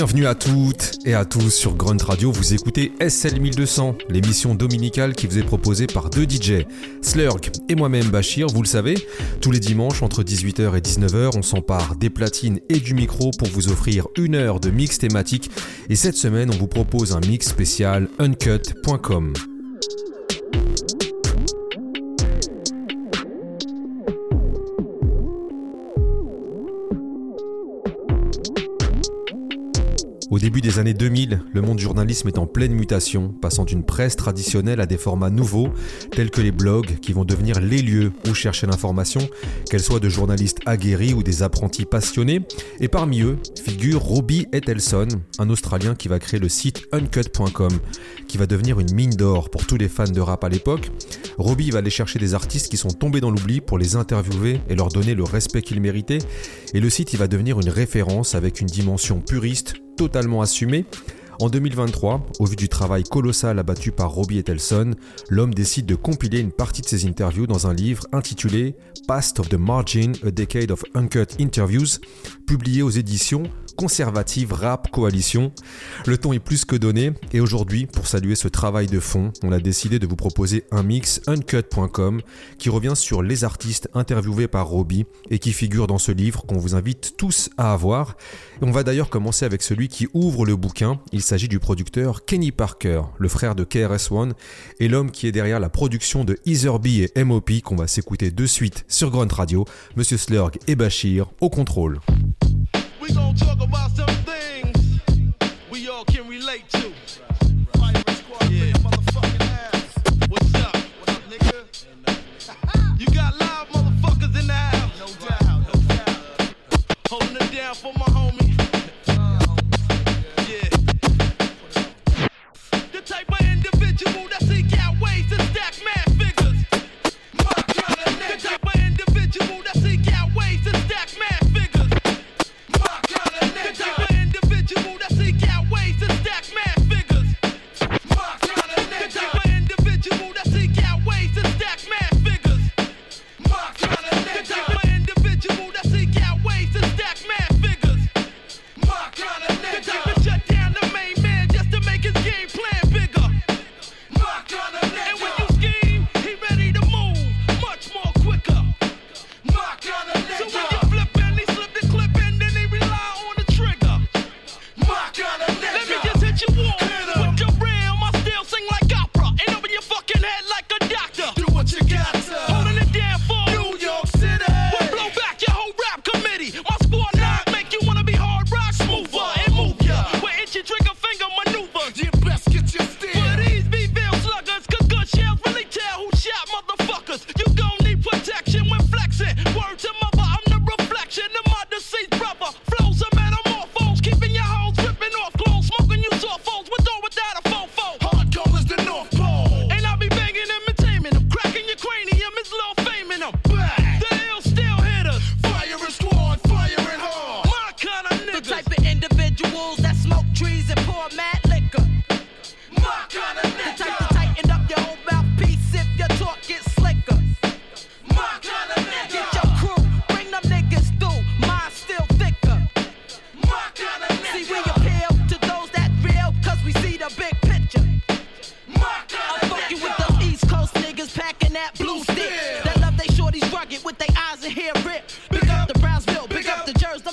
Bienvenue à toutes et à tous sur Grunt Radio. Vous écoutez SL 1200, l'émission dominicale qui vous est proposée par deux DJ, Slurg et moi-même Bachir. Vous le savez, tous les dimanches entre 18h et 19h, on s'empare des platines et du micro pour vous offrir une heure de mix thématique. Et cette semaine, on vous propose un mix spécial uncut.com. début des années 2000, le monde du journalisme est en pleine mutation, passant d'une presse traditionnelle à des formats nouveaux, tels que les blogs, qui vont devenir les lieux où chercher l'information, qu'elle soit de journalistes aguerris ou des apprentis passionnés. Et parmi eux figure Robbie Etelson, un Australien qui va créer le site uncut.com, qui va devenir une mine d'or pour tous les fans de rap à l'époque. Robbie va aller chercher des artistes qui sont tombés dans l'oubli pour les interviewer et leur donner le respect qu'ils méritaient. Et le site va devenir une référence avec une dimension puriste, totalement assumé. En 2023, au vu du travail colossal abattu par Robbie Etelson, l'homme décide de compiler une partie de ses interviews dans un livre intitulé Past of the Margin, A Decade of Uncut Interviews, publié aux éditions conservative Rap Coalition. Le ton est plus que donné et aujourd'hui, pour saluer ce travail de fond, on a décidé de vous proposer un mix uncut.com qui revient sur les artistes interviewés par Robbie et qui figure dans ce livre qu'on vous invite tous à avoir. Et on va d'ailleurs commencer avec celui qui ouvre le bouquin. Il s'agit du producteur Kenny Parker, le frère de KRS-One et l'homme qui est derrière la production de Etherby et MOP qu'on va s'écouter de suite sur Grunt Radio. Monsieur Slurg et Bachir au contrôle. Gon' talk about some things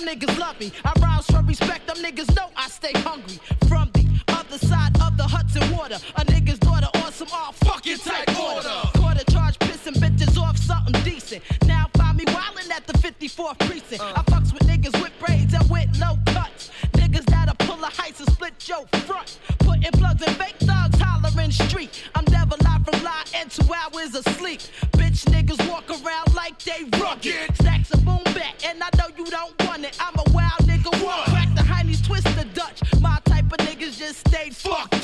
niggas love me. I rise from respect, them niggas know I stay hungry. From the other side of the Hudson water, a nigga's daughter on some all fucking type order. Quarter charge pissing bitches off something decent. Now find me wildin' at the 54th precinct. I fucks with niggas with braids and with low cuts. Niggas that'll pull a heist and split your front. Putting plugs in fake thugs hollering street. I'm devil live from lie and two hours of sleep. Bitch niggas walk around like they rugged. Stacks of niggas just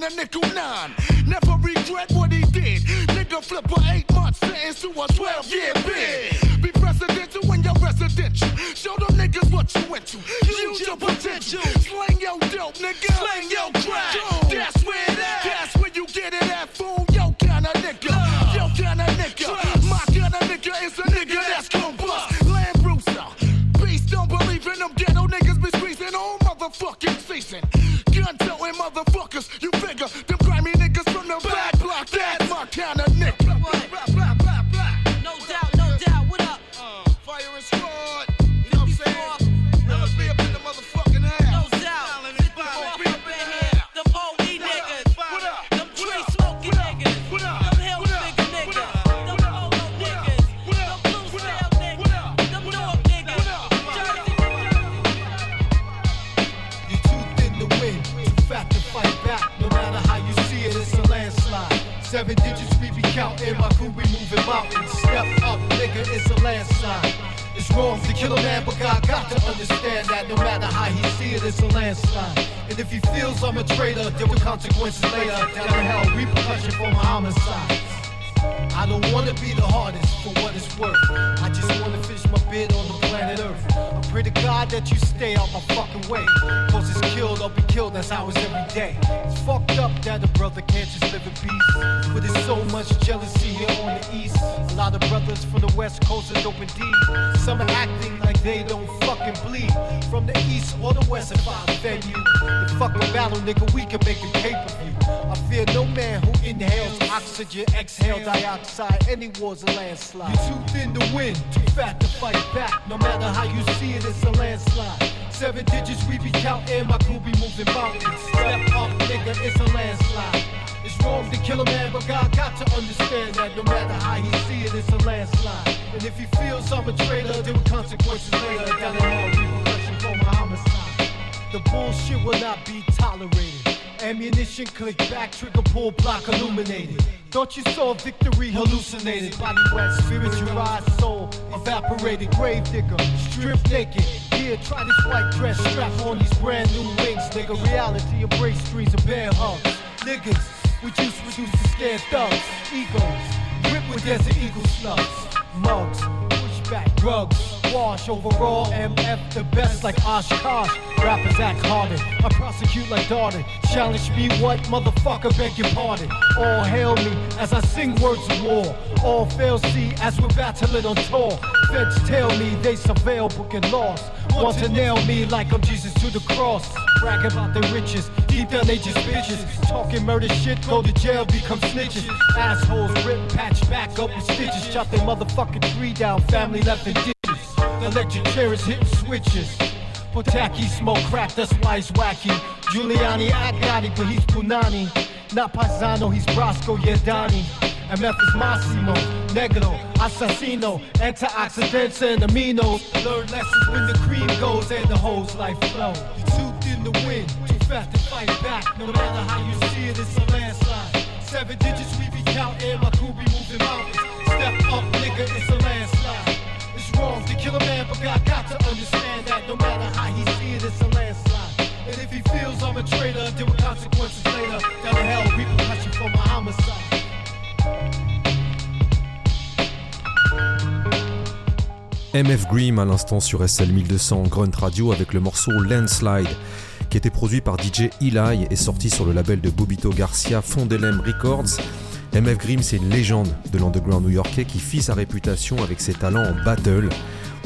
sparking a nickel nine. Never regret what he did. Nigga flip a eight month sentence to a 12 year bid. Be presidential when you're residential. Show them niggas what you went to. Use your potential. Seven digits we be counting, my crew we moving mountains. Step up, nigga, it's a landslide. It's wrong to kill a man, but God got to understand that no matter how he see it, it's a landslide. And if he feels I'm a traitor, there will consequences later. Down to hell, repercussion for my homicides. I don't wanna be the hardest for what it's worth. I just wanna finish my bid on the planet Earth. I pray to God that you stay out my fucking way. Cause it's killed, I'll be killed, that's how it's every day. It's fucked up that a brother can't just live in peace. But there's so much jealousy here on the east. A lot of brothers from the west coast are dope indeed. Some are acting like they don't fucking bleed. From the east or the west if I offend you. The fucking battle, nigga, we can make a pay per view. I fear no man who inhales oxygen, exhale dioxide. Any war's a landslide. You too thin to win, too fat to fight back. No matter how you see it, it's a landslide. Seven digits we be counting, my crew be moving mountains. Step up, nigga, it's a landslide. It's wrong to kill a man, but God got to understand that no matter how he see it, it's a landslide. And if he feels I'm a traitor, there will consequences later. Down the hell, repercussion for my homicide. The bullshit will not be tolerated. Ammunition click back, trigger pull, block illuminated. Thought you saw victory hallucinated. Body wet, spiritualized soul evaporated. Grave digger, strip naked. Here, try this white dress, strap on these brand new wings. Nigga, reality embrace streets of bear hugs. Niggas, we just reduce to scared thugs. Egos, whip with desert eagle slugs. Mugs, pushback, drugs. Wash overall, MF the best like Oshkosh. Rappers act hardened. I prosecute like Darden. Challenge me, what motherfucker? Beg your pardon. All hail me as I sing words of war. All fail see as we're battling on tour. Feds tell me they surveil, booking lost. Want to nail me like I'm Jesus to the cross. Brag about their riches, deep down they just bitches. Talking murder shit, go to jail, become snitches. Assholes rip, patch back up with stitches. Chop their motherfucking tree down, family left in. Electric chair is hitting switches. Pataki smoke crack, that's why he's wacky. Giuliani I got naughty, but he's Punani. Not Paisano, he's Brasco, yeah, Donnie. MF is Massimo, Negro, Assassino, antioxidants and aminos. Learn lessons when the cream goes and the hoes life flow. You too thin to win, too fast to fight back. No matter how you see it, it's a landslide. Seven digits we be counting, my crew be moving mountains. Step up, nigga, it's a landslide. MF Grimm à l'instant sur SL 1200 Grunt Radio avec le morceau Landslide qui était produit par DJ Eli et sorti sur le label de Bobito Garcia Fondelem Records. MF Grimm c'est une légende de l'underground new-yorkais qui fit sa réputation avec ses talents en battle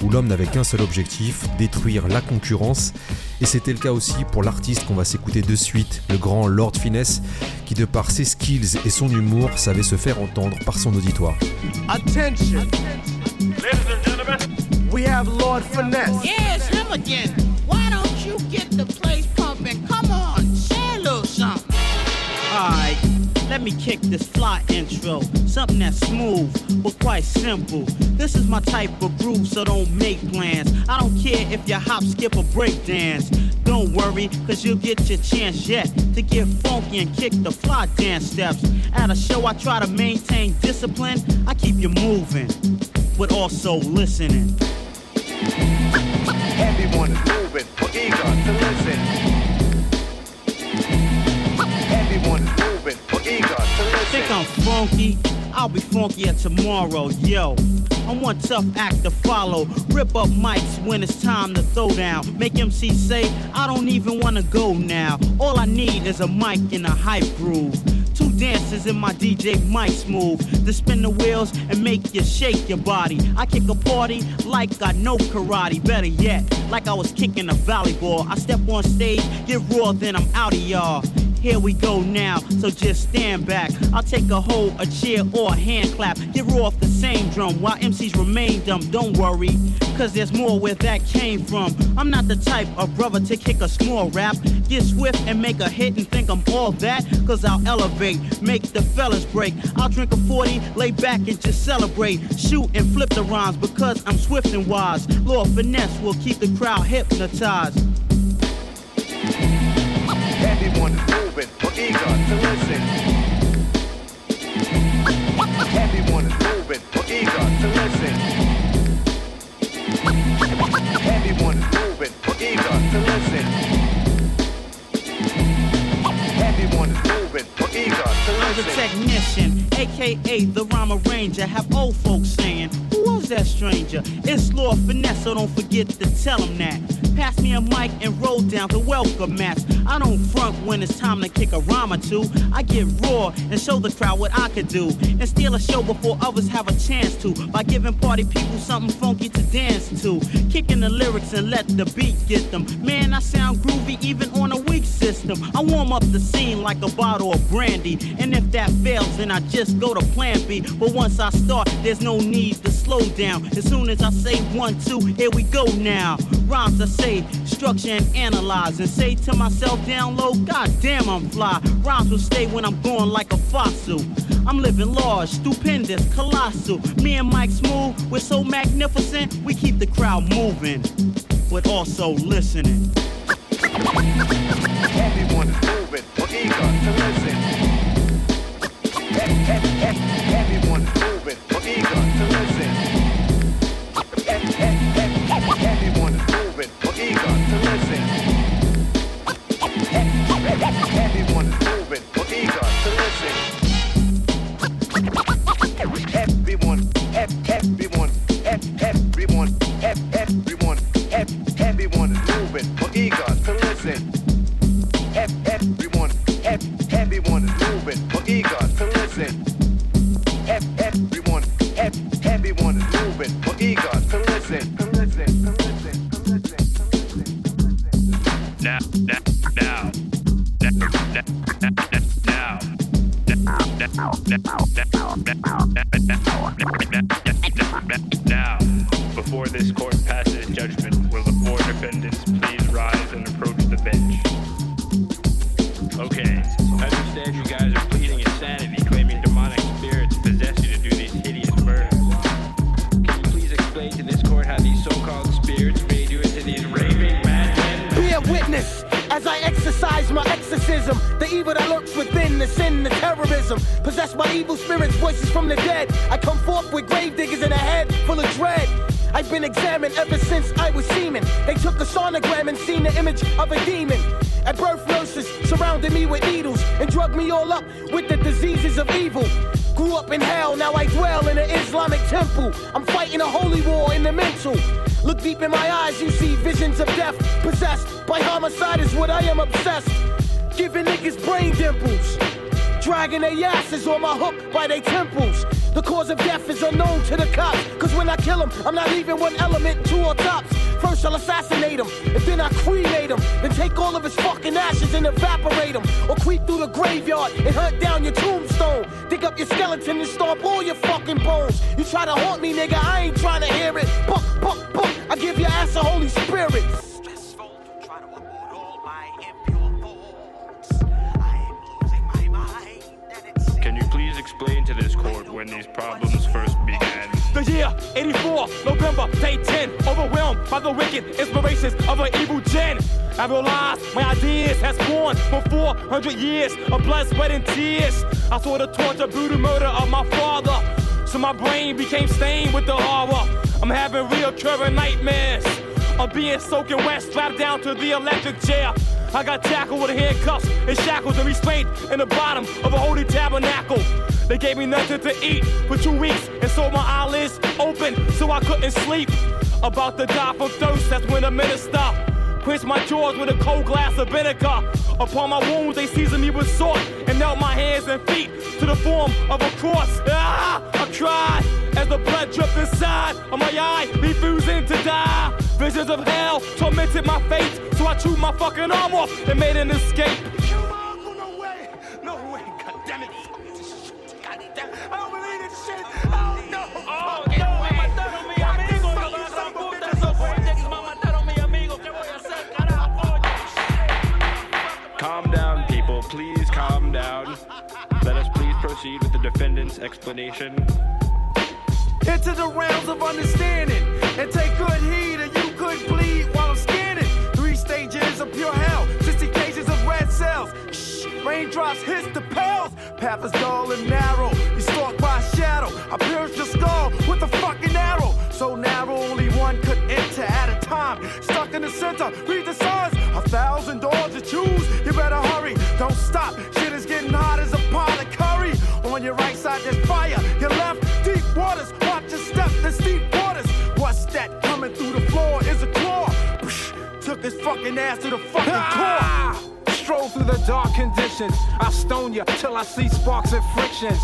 où l'homme n'avait qu'un seul objectif, détruire la concurrence. Et c'était le cas aussi pour l'artiste qu'on va s'écouter de suite, le grand Lord Finesse, qui de par ses skills et son humour savait se faire entendre par son auditoire. Attention. Ladies and gentlemen, We have Lord Finesse. Him again. Why don't you get the let me kick this fly intro. Something that's smooth, but quite simple. This is my type of groove, so don't make plans. I don't care if you hop, skip, or break dance. Don't worry, cause you'll get your chance yet to get funky and kick the fly dance steps. At a show, I try to maintain discipline. I keep you moving, but also listening. Everyone is moving. funky, I'll be funkier tomorrow, yo. I'm one tough act to follow. Rip up mics when it's time to throw down. Make MC say, I don't even wanna go now. All I need is a mic and a hype groove. Two dancers in my DJ mic move to spin the wheels and make you shake your body. I kick a party like I know karate. Better yet, like I was kicking a volleyball. I step on stage, get raw, then I'm out of y'all. Here we go now, so just stand back. I'll take a hold, a cheer, or a hand clap. Get raw off the same drum while MCs remain dumb. Don't worry, cause there's more where that came from. I'm not the type of brother to kick a small rap. Get swift and make a hit and think I'm all that. Cause I'll elevate, make the fellas break. I'll drink a 40, lay back and just celebrate. Shoot and flip the rhymes because I'm swift and wise. Lord Finesse will keep the crowd hypnotized. Is moving or eager to listen. Everyone is moving or eager to listen. Everyone is moving or eager to listen. Everyone is moving or eager to I'm the technician, aka the rhyme arranger. Have old folks that stranger? It's Lord Finesse, so don't forget to tell him that. Pass me a mic and roll down the welcome mats. I don't front when it's time to kick a rhyme or two. I get raw and show the crowd what I could do. And steal a show before others have a chance to. By giving party people something funky to dance to. Kicking the lyrics and let the beat get them. Man, I sound groovy even on a weak system. I warm up the scene like a bottle of brandy. And if that fails, then I just go to plan B. But once I start, there's no need to slow down. As soon as I say one, two, here we go now. Rhymes I say, structure and analyze. And say to myself down low, God damn, I'm fly. Rhymes will stay when I'm going like a fossil. I'm living large, stupendous, colossal. Me and Mike Smooth, we're so magnificent, we keep the crowd moving, but also listening. Everyone moving eager to listen. Ev- ev- year 84, November, day 10. Overwhelmed by the wicked inspirations of an evil gen. I realized my ideas has born for 400 years of blood, sweat, and tears. I saw the torture, brutal murder of my father. So my brain became stained with the horror. I'm having reoccurring nightmares of being soaking wet, strapped down to the electric chair. I got tackled with handcuffs and shackles and restrained in the bottom of a holy tabernacle. They gave me nothing to eat for two weeks and so my eyelids open so I couldn't sleep. About to die from thirst, that's when the minister quenched my jaws with a cold glass of vinegar. Upon my wounds, they seasoned me with salt and knelt my hands and feet to the form of a cross. Ah! I cried as the blood dripped inside of my eye, refusing to die. Visions of hell tormented my fate, so I chewed my fucking arm off and made an escape. No way. No way. God damn it. God damn it. I don't believe this shit. Oh, no. Oh, Calm down, people. Please calm down. Let us please proceed with the defendant's explanation. into the realms of understanding and take good heed or you could bleed while I'm scanning. Three stages of pure hell, raindrops hit the pales. Path is dull and narrow. You stalked by shadow. I pierced your skull with a fucking arrow. So narrow, only one could enter at a time. Stuck in the center, read the signs. A thousand doors to choose. You better hurry. Don't stop. Shit is getting hot as a pot of curry. On your right side, there's fire. Your left, deep waters. Watch your step, there's deep waters. What's that coming through the floor? Is a claw. Psh, took his fucking ass to the fucking core. Ah! Stroll through the dark conditions. I stone you till I see sparks and frictions.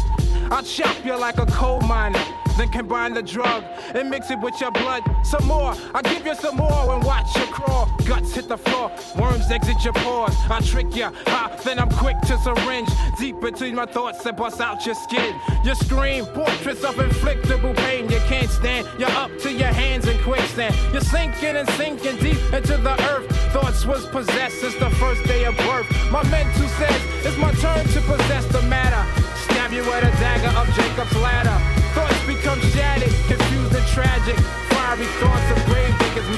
I chop you like a coal miner. Then combine the drug and mix it with your blood. Some more, I give you some more and watch you crawl. Guts hit the floor, worms exit your pores. I trick you, ha, then I'm quick to syringe. Deep between my thoughts and bust out your skin. You scream, portraits of inflictable pain you can't stand. You're up to your hands in quicksand. You're sinking and sinking deep into the earth. Thoughts was possessed since the first day of birth. My mental says it's my turn to possess the matter. Stab you with a dagger of Jacob's ladder. Thoughts become shattered, confused and tragic. Fiery thoughts of grave diggers.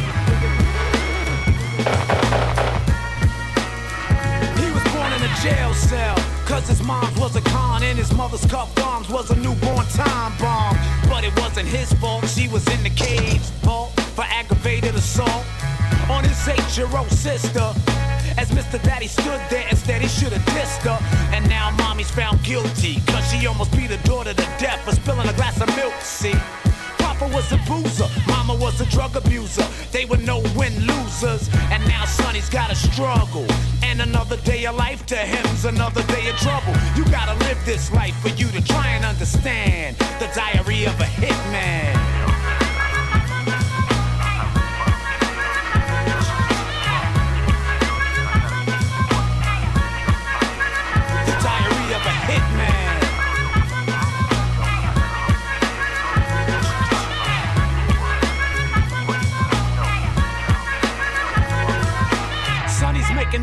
He was born in a jail cell. Cause his mom was a con and his mother's cup bombs was a newborn time bomb. But it wasn't his fault, she was in the cage. Fault for aggravated assault on his eight year old sister. As Mr. Daddy stood there, instead he should have dissed her. And now mommy's found guilty. Cause she almost beat her daughter to death for spilling a glass of milk, see? Papa was a boozer, mama was a drug abuser. They were no win losers, and now Sonny's gotta struggle. And another day of life to him's another day of trouble. You gotta live this life for you to try and understand the diary of a hitman.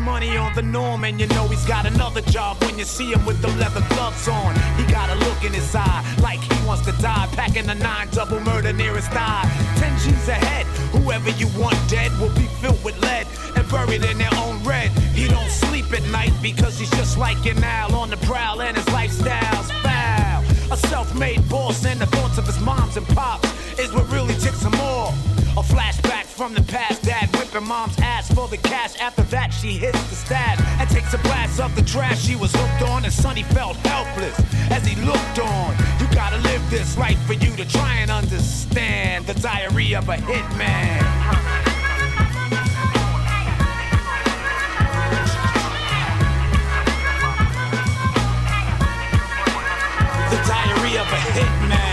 Making money on the norm, and you know he's got another job when you see him with the leather gloves on. He got a look in his eye like he wants to die, packing a nine double murder near his thigh. Ten G's ahead, whoever you want dead will be filled with lead and buried in their own red. He don't sleep at night because he's just like an owl on the prowl, and his lifestyle's foul. A self-made boss, and the thoughts of his moms and pops is what really ticks him off. A flashback from the past, dad whipping mom's ass for the cash. After that, she hits the stash and takes a blast of the trash she was hooked on. And Sonny felt helpless as he looked on. You gotta live this life for you to try and understand the diary of a hitman. The diary of a hitman.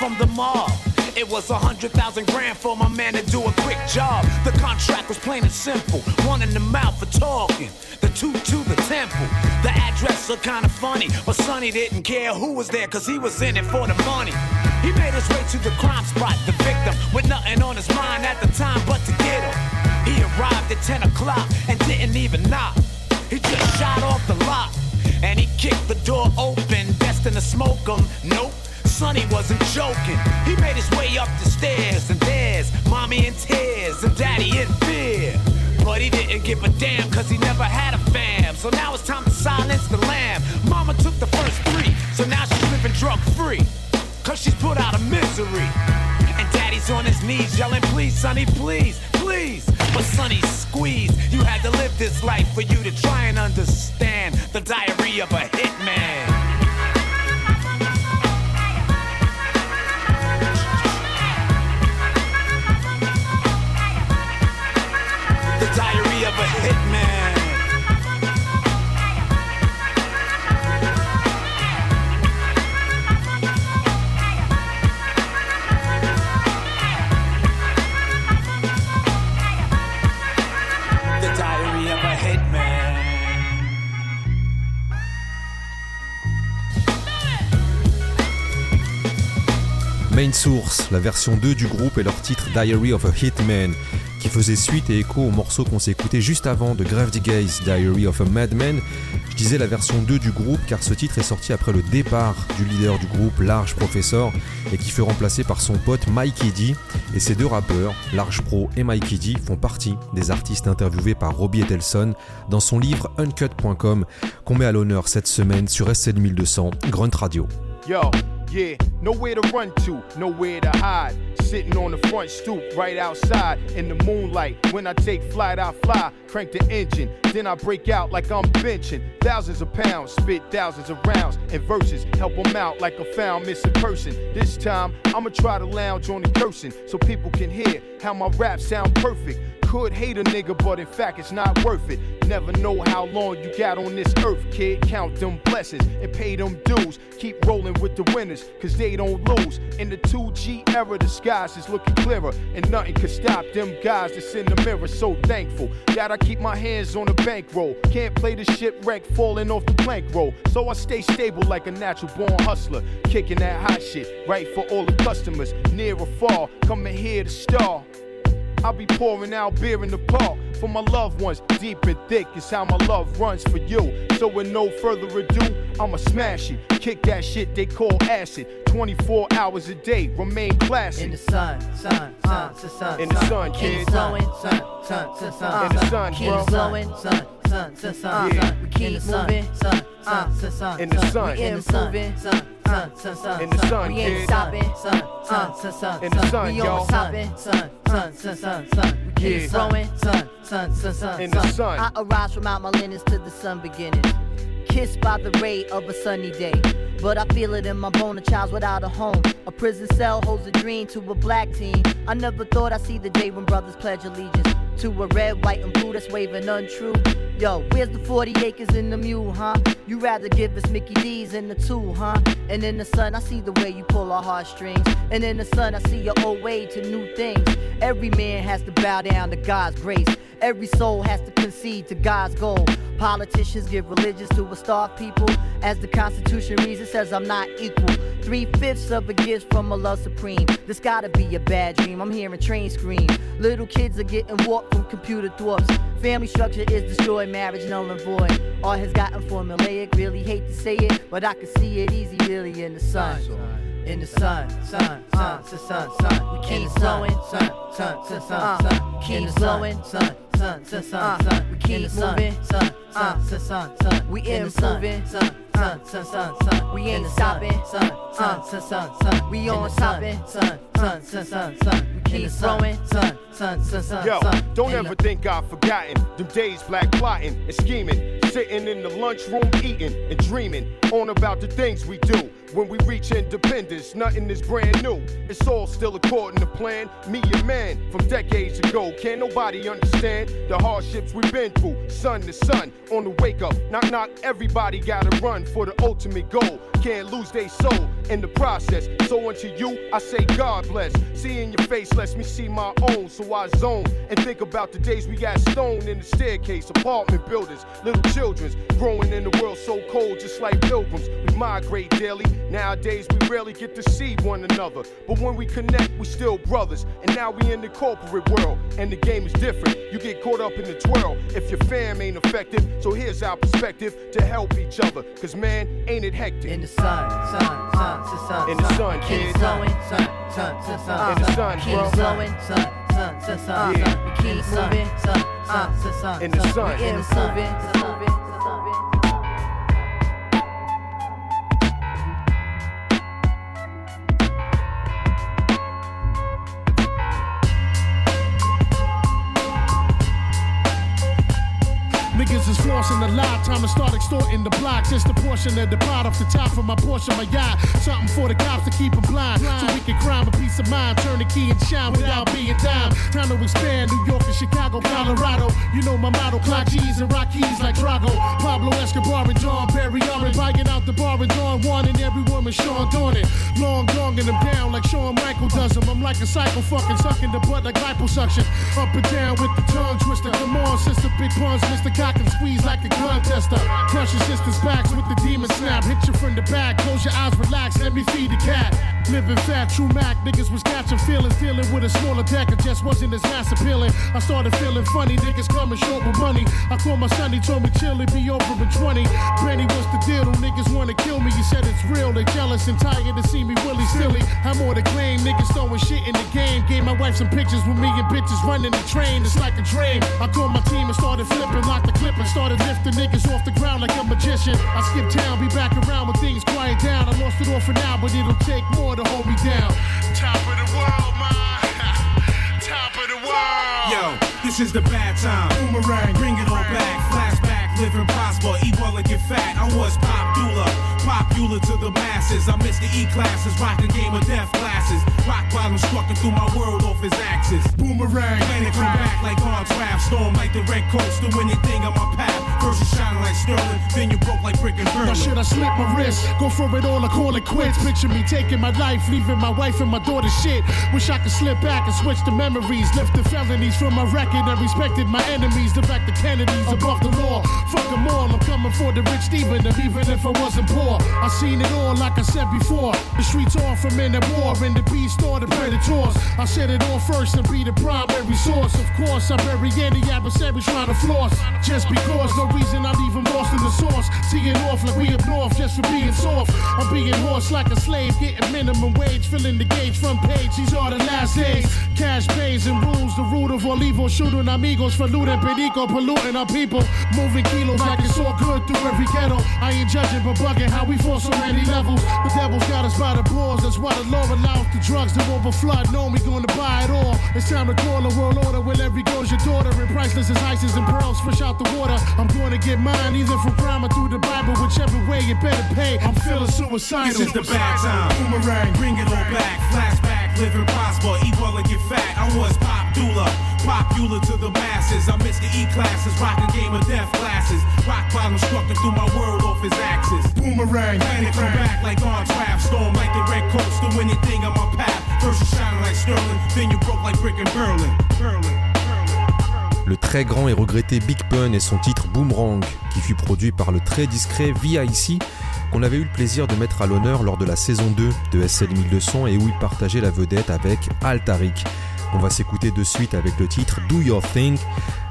From the mob. It was a hundred thousand grand for my man to do a quick job. The contract was plain and simple. One in the mouth for talking. The two to the temple. The address looked kinda funny, but Sonny didn't care who was there, cause he was in it for the money. He made his way to the crime spot, the victim, with nothing on his mind at the time but to get him. He arrived at 10 o'clock and didn't even knock. He just shot off the lock and he kicked the door open, destined to smoke him. Nope. Sonny wasn't joking. He made his way up the stairs, and there's mommy in tears and daddy in fear. But he didn't give a damn, cause he never had a fam. So now it's time to silence the lamb. Mama took the first three, so now she's living drug free. Cause she's put out of misery. And daddy's on his knees yelling, please, sonny, please, please. But sonny, squeeze. You had to live this life for you to try and understand the diary of a hitman. Main Source, la version 2 du groupe et leur titre Diary of a Hitman, qui faisait suite et écho au morceau qu'on s'est écouté juste avant de Grave Gaze, Diary of a Madman. Je disais la version 2 du groupe car ce titre est sorti après le départ du leader du groupe, Large Professor, et qui fut remplacé par son pote Mikey D. Et ces deux rappeurs, Large Pro et Mikey D, font partie des artistes interviewés par Robbie Etelson dans son livre Uncut.com qu'on met à l'honneur cette semaine sur SC 1200 Grunt Radio. Yo, yeah, nowhere to run to, nowhere to hide. Sitting on the front stoop right outside in the moonlight. When I take flight, I fly, crank the engine. Then I break out like I'm benching. Thousands of pounds, spit thousands of rounds and verses. Help them out like a found missing person. This time, I'ma try to lounge on the cursing so people can hear how my raps sound perfect. Could hate a nigga, but in fact, it's not worth it. Never know how long you got on this earth, kid. Count them blessings and pay them dues. Keep rolling with the winners, cause they don't lose. In the 2G era, the skies is looking clearer, and nothing could stop them guys that's in the mirror. So thankful that I keep my hands on the bankroll. Can't play the shipwreck falling off the plank roll. So I stay stable like a natural born hustler. Kicking that hot shit, right for all the customers, near or far. Coming here to star. I'll be pouring out beer in the park for my loved ones. Deep and thick is how my love runs for you. So with no further ado, I'ma smash it. Kick that shit they call acid. 24 hours a day, remain classic. In the sun, sun, sun, sun, sun. In the sun, In the sun, sun, sun, sun, sun. In the sun, bro. blowing, sun, sun, sun, sun, Yeah. sun. We keep moving, sun, sun, sun, sun. In the sun. We improving, sun, sun, sun, sun. In the sun, We ain't stopping, sun, sun, sun, sun. In the sun, We on stopping, sun, sun, sun, sun, sun. We keep Yeah. growing, sun, sun, sun, sun. In the sun. I arise from out my linens to the sun beginning. Kissed by the ray of a sunny day. But I feel it in my bone, a child without a home. A prison cell holds a dream to a black teen. I never thought I'd see the day when brothers pledge allegiance to a red, white, and blue that's waving untrue. Yo, where's the 40 acres in the mule, huh? You rather give us Mickey D's in the two, huh? And in the sun, I see the way you pull our heartstrings. And in the sun, I see your old way to new things. Every man has to bow down to God's grace. Every soul has to concede to God's goal. Politicians give religions to a starved people. As the Constitution reads, it says I'm not equal. Three fifths of a gift from a love supreme. This gotta be a bad dream. I'm hearing train scream. Little kids are getting warped from computer thwarts. Family structure is destroyed, marriage null and void. All has gotten formulaic. Really hate to say it, but I can see it easy, really, in the sun. In the sun, sun, sun, sun, sun, sun. We keep blowing, sun, sun, sun, sun, sun. Keep blowing, sun, sun, sun, sun, sun. We keep moving, sun, sun, sun, sun, sun. We improving, sun, sun, sun, sun, sun. We ain't stopping, sun, sun, sun, sun, sun. We on stopping, sun, sun, sun, sun, sun. We keep growing, sun, sun, sun, sun, Yo, sun. don't ever think I've forgotten them days black plotting and scheming, sitting in the lunchroom eating and dreaming on about the things we do. When we reach independence, nothing is brand new. It's all still according to plan. Me and man from decades ago. Can't nobody understand the hardships we've been through. Sun to sun, on the wake up. Knock knock, everybody gotta run for the ultimate goal. Can't lose their soul in the process. So unto you, I say God bless. Seeing your face lets me see my own, so I zone and think about the days we got stoned in the staircase, apartment buildings, little children's growing in the world so cold, just like pilgrims. We migrate daily. Nowadays we rarely get to see one another, but when we connect, we still brothers. And now we in the corporate world, and the game is different. You get caught up in the twirl if your fam ain't effective. So here's our perspective to help each other, cause man, ain't it hectic? sun, sun, sun, sun, sun. In the sun, kids. Keep sun, sun, sun, sun. In the sun, bro. Keep blowing, sun, sun, sun, sun. Yeah. Keep moving, sun, sun, sun, sun. In the sun, in the sun. Niggas is crossing the lot, time to start extorting the block. Just a portion of the pot off the top of my portion, my yacht. Something for the cops to keep them blind. So we can crime a peace of mind, turn the key and shine without being dime. Time to expand New York and Chicago, Colorado. You know my motto, clock G's and rock keys like Drago. Pablo Escobar and John Perry are buying out the bar and Dawn one and every woman Sean it. Long, longing them down like Shawn Michael does them. I'm like a cycle fucking sucking the butt like liposuction. Up and down with the tongue twister. Come on, sister, big puns, Mr. Cock and squeeze like a gun tester. Crush your sister's backs with the demon snap. Hit you from the back, close your eyes, relax, let me feed the cat. Living fat, true Mac, niggas was catching feelings, dealing with a smaller deck, it just wasn't as mass appealing. I started feeling funny, niggas coming short with money. I called my son, he told me chill, it be over in 20. Benny, what's the deal? Them niggas wanna kill me, he said it's real, they jealous and tired to see me willy silly. I'm more to claim, niggas throwing shit in the game. Gave my wife some pictures with me and bitches running the train, it's like a dream. I called my team and started flipping, locked the clip and started lifting niggas off the ground like a magician. I skip town, be back around when things quiet down. I lost it all for now, but it'll take more to hold me down. Top of the world, man. Top of the world. Yo, this is the bad time. Boomerang, bring it all back. And prosper, eat well and get fat. I was popular, popular to the masses. I missed the E classes, rocking game of death classes. Rock bottom strucking through my world off his axis. Boomerang, planet come back like on draft. Storm like the red coast, do anything on my path. First you shining like sterling, then you broke like brick and Now burning. should I slip my wrist? Go for it all or call it quits? Picture me taking my life, leaving my wife and my daughter shit. Wish I could slip back and switch the memories. Lift the felonies from my record and respected my enemies. The fact the Kennedys above the law. Fuck them all, I'm coming for the rich Stephen, and even if I wasn't poor. I seen it all like I said before. The streets are from men at war, and the beast or the predators. I said it all first and be the primary source. Of course, I'm bury any adversary trying to floss. Just because, no reason I'm even lost in the source. Teeing off like we up north just for being soft. I'm being horse like a slave, getting minimum wage, filling the gauge front page. These are the last days. Cash pays and rules, the root of all evil. Shooting amigos for looting, perico, polluting our people. Moving like it's all good through every ghetto. I ain't judging, but bugging how we fall so many levels. The devil's got us by the balls, that's why the law allows the drugs to overflood. Know we gonna buy it all. It's time to call a world order where every goes your daughter. And priceless as ices and pearls, fresh out the water. I'm gonna get mine either from crime or through the Bible, whichever way you better pay. I'm feeling suicidal. This is the bad time. Boomerang, bring it all back. Flashback, live and prosper, eat well and get fat. I was popular, popular to the masses. I missed the E classes, rocking game of death classes. Rock bottom strucking through my world off his axis. Boomerang, planet come back like on draft. Storm like the red coast, do anything on my path. First you shining like sterling, then you broke like brick and Berlin. Berlin. Le très grand et regretté Big Pun et son titre Boomerang, qui fut produit par le très discret VIC, qu'on avait eu le plaisir de mettre à l'honneur lors de la saison 2 de SL 1200 et où il partageait la vedette avec Altarik. On va s'écouter de suite avec le titre Do Your Thing.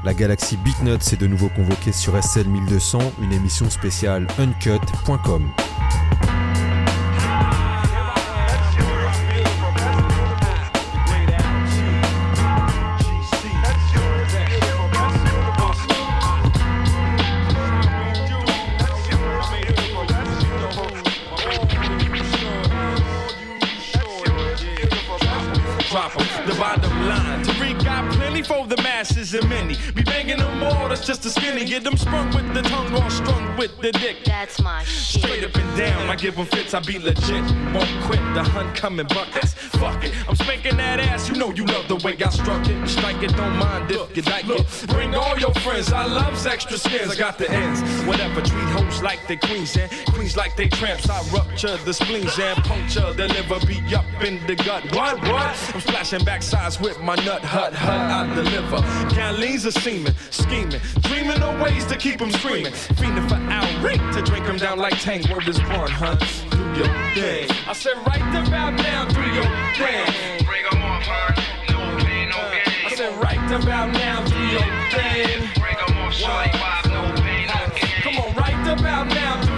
La galaxie Beatnuts est de nouveau convoquée sur SL 1200, une émission spéciale uncut.com. just a skinny. Get them sprung with the tongue all strung with the dick. That's my shit. Straight up and down, I give them fits, I be legit. Won't quit the hunt coming buckets. Fuck it, I'm spanking that ass, you know you love the way I struck it. Strike it, don't mind if you like it. Bring all your friends, I love extra skins, I got the ends. Whatever, treat hoes like they queens and queens like they tramps. I rupture the spleens and puncture the liver, be up in the gut. What, what? I'm splashing backsides with my nut, hut, hut, I deliver. Gallons of semen, scheming, dreaming of ways to keep them screaming. Fiending for outright to drink them down like Tang. Word is born, huh? Do your thing. I said, right about now, do your thing. Bring 'em on, huh? No pain, no gain. I said, right about now, do your thing. Bring 'em on, shorty, vibe, no pain, no gain. Come on, right about now,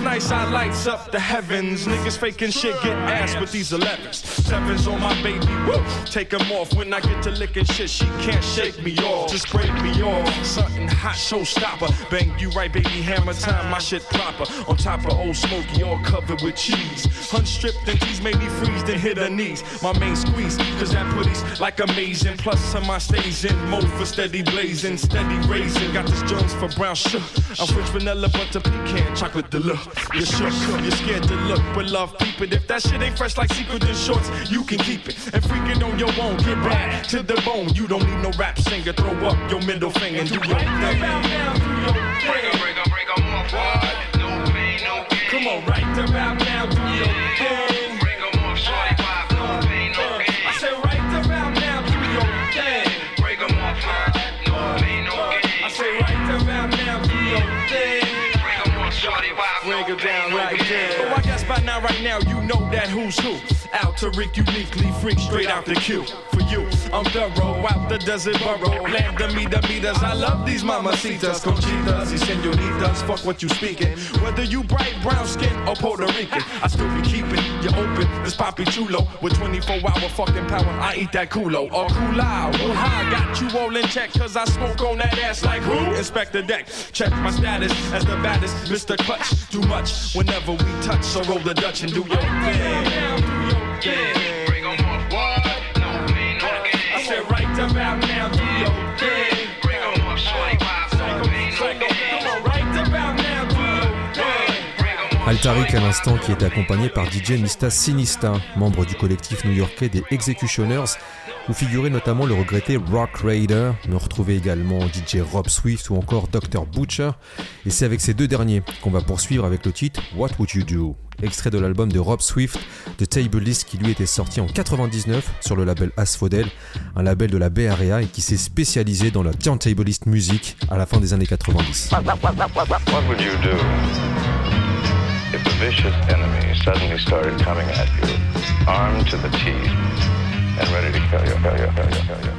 nice, I lights up the heavens. Niggas faking shit, get ass with these 11s. Sevens on my baby, woo. Take 'em off when I get to licking shit. She can't shake me off, just break me off. Something hot, showstopper. Bang you right, baby, hammer time, my shit proper. On top of old smoky, all covered with cheese. Unstripped and tease made me freeze, then hit her knees. My main squeeze, cause that putty's like amazing. Plus, some my stays in mode for steady blazing, steady raising. Got this Jones for brown sugar. I'm French vanilla, butter pecan, chocolate deluxe. You're shook, you're scared to look, but love peep it. If that shit ain't fresh like secret in shorts, you can keep it. And freak it on your own, get back to the bone. You don't need no rap singer, throw up your middle finger and do your thing. Break break break Come on, right about It down. So I guess by now, right now, you know that who's who. Out to Rick uniquely, freak straight out the queue. For you, I'm thorough, out the desert burrow. Land the meter meters, I love these mamacitas, conchitas, y senoritas. Fuck what you speaking. Whether you bright brown skin or Puerto Rican, I still be keeping you open. This poppy chulo with 24 hour fucking power. I eat that culo or cool out. Woo-ha, got you all in check, cause I smoke on that ass like who? Inspect the deck. Check my status as the baddest, Mr. Clutch. Too much whenever we touch, so roll the Dutch and do your thing. I said right about now, do your thing. Come on, right about now, do your thing. Al Tariq à l'instant qui est accompagné par DJ Mista Sinista, membre du collectif new-yorkais des X-Ecutioners, où figurait notamment le regretté Rock Raider, mais on retrouvait également DJ Rob Swift ou encore Dr. Butcher. Et c'est avec ces deux derniers qu'on va poursuivre avec le titre What Would You Do? Extrait de l'album de Rob Swift, The Table List, qui lui était sorti en 99 sur le label Asphodel, un label de la Bay Area et qui s'est spécialisé dans la turntablist music à la fin des années 90. What would you do if a vicious enemy suddenly started coming at you, armed to the teeth and ready to kill you, kill you, kill you, kill you?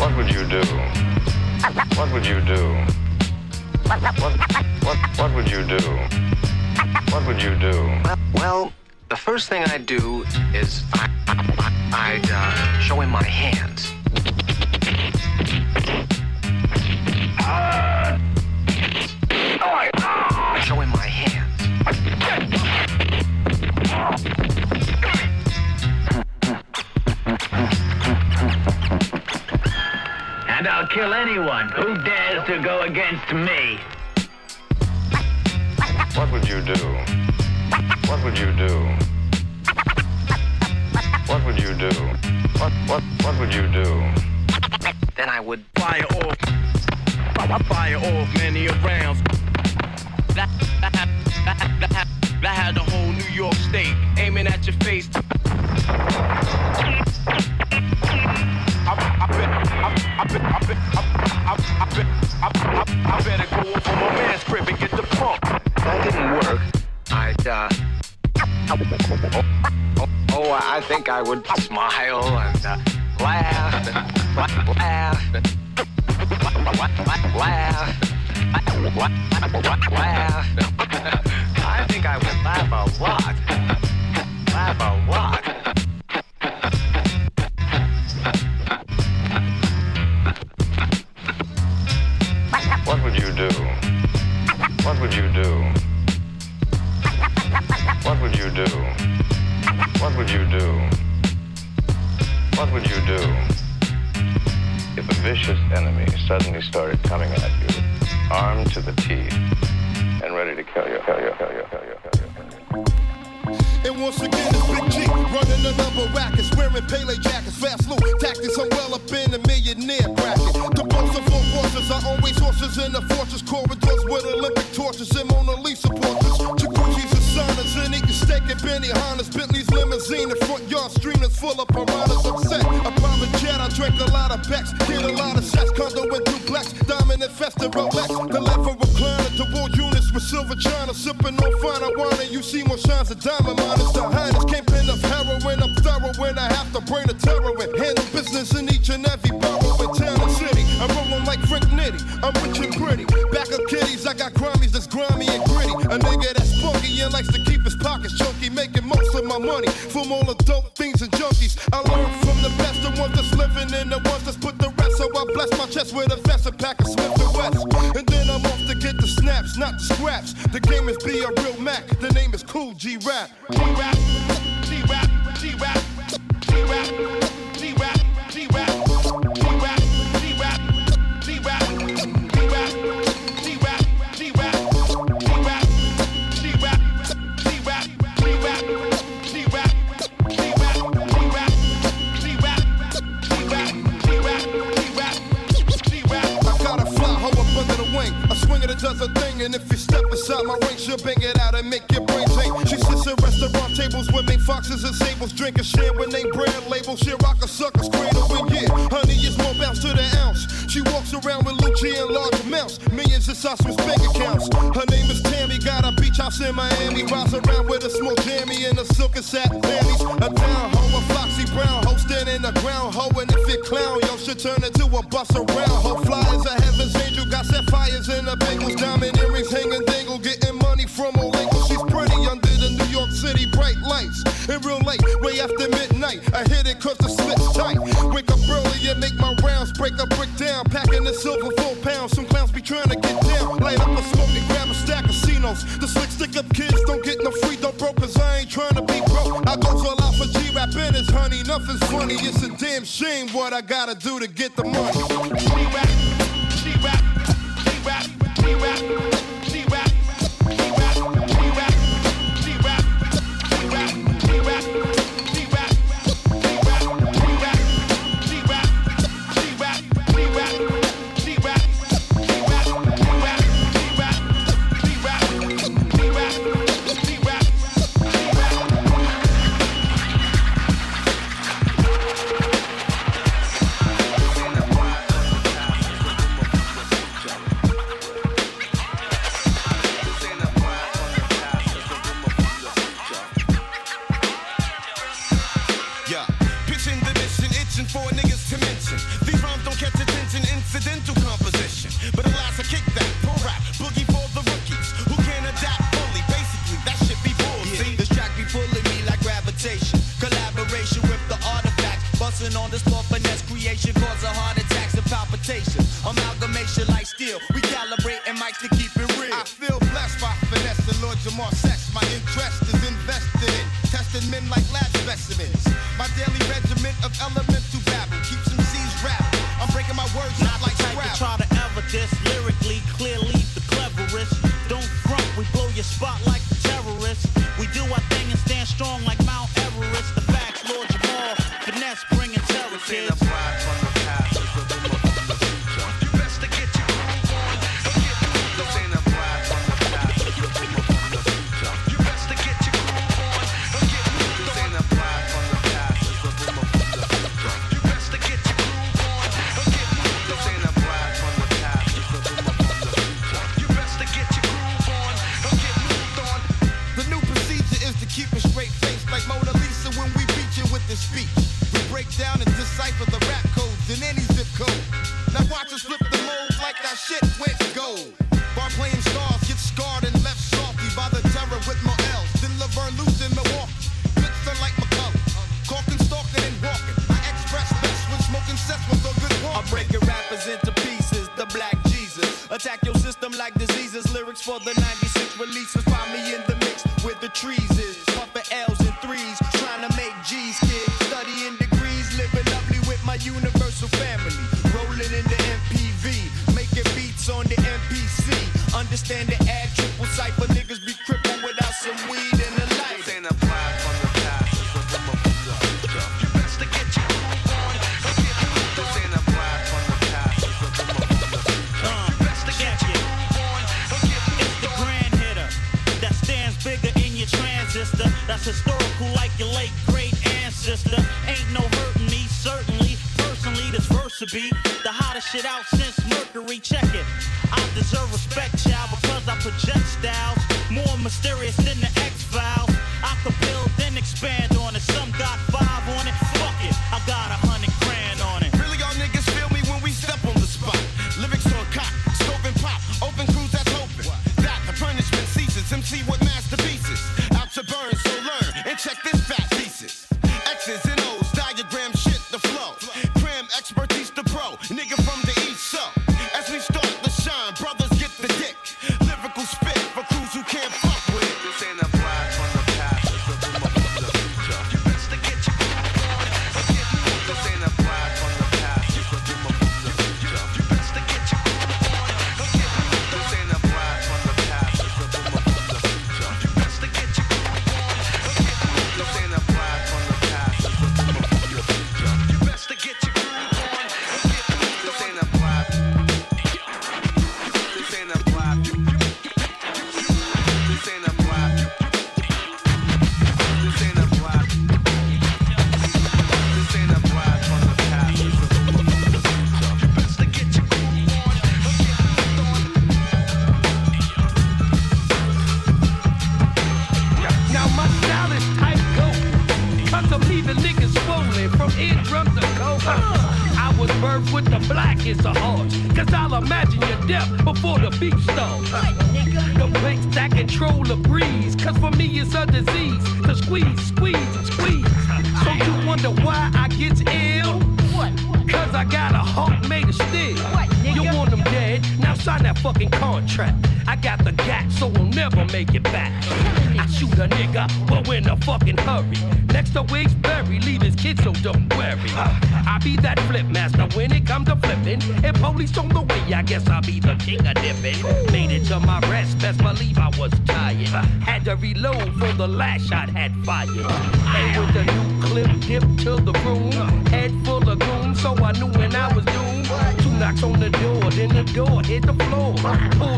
What would you do? What would you do? What, what, what would you do? What would you do? Well, the first thing I'd do is I, I'd uh, show him my hands. I'd show him my hands. And I'll kill anyone who dares to go against me. What would you do? What would you do? What would you do? What what what would you do? Then I would fire off, fire off many rounds. That, that, that, that, that, that had the whole New York State aiming at your face. I, I bet, I, I bet, I bet, I, I, I bet, I, I, I better go over my man's crib and get the pump. that didn't work. I'd uh oh, oh, I think I would smile and uh, laugh, and laugh, laugh, laugh, laugh. I think I would laugh a lot, laugh a lot. Would you do? What would you do? What would you do? What would you do if a vicious enemy suddenly started coming at you, armed to the teeth and ready to kill you, kill you, kill you, kill you, kill you? And once again, it's Big G running another racket, wearing Pele jackets, fast loot tactics. I'm well up in the millionaire bracket. The boss of all are always horses in the fortress corridors with Olympic torches and Mona Lisa portraits. Saunas and eating steak and Benihanas, Bentley's limousine, the front yard streamers full of piranhas. I'm set. A private jet, I drank a lot of Becks, did a lot of shots, condo and duplex, diamond infested Rolex. The lever recliner, the wall units with silver china, sipping on fine wine, you see more shines of diamond minus. The highness came pin of heroin, I'm thorough when I have to bring the terror and handle business in each and every borough in town and city. I'm rolling like Frank Nitty. I'm rich and pretty. Back of kitties, I got Grammys that's grimy and gritty. A nigga that's funky and likes to keep his pockets chunky, making most of my money from all the dope and junkies. I learned from the best, the ones that's living and the ones that's put the rest. So I bless my chest with a vest, a pack of Smith and West. And then I'm off to get the snaps, not the scraps. The game is be a real Mac. The name is Kool G Rap. G Rap, G Rap, G Rap, G Rap. My range, she'll bang it out and make your brains ache. She sits at restaurant tables with me foxes and sables. Drink a share with name brand label. She rock a sucker's cradle and yeah. Honey is more bounce to the ounce. She walks around with Lucci in large amounts. Millions of sauce with bank accounts. Her name is Tammy. Got a beach house in Miami. Rides around with a small jammy and a silk and satin panties. A down hoe, a Foxy Brown hoe, standing in the ground hoe. And if it clown, yo, should turn into a bus around. Hoe fly as a heaven's angel. Got sapphires in the bagels. Diamond earrings hanging dangle. Getting money from all angles. She's pretty under the New York City bright lights. In real late, way after midnight. I hit it cause the slip's tight. Wake up early and make my rounds. Break a brick down. Packing the silver full pounds. Some clowns be trying to get down. Light up a smoke and grab a stack of casinos. The slick stick up kids don't get no free dough broke cause I ain't trying to be broke. I goes all business, honey. Nothing's funny. It's a damn shame what I gotta do to get the money. Rap, rap, rap, rap. Jamar sex. My interest is invested in testing men like lab specimens. My daily regiment of elemental babble keeps them seas rapping. I'm breaking my words Not out like to try Scrabble. to ever diss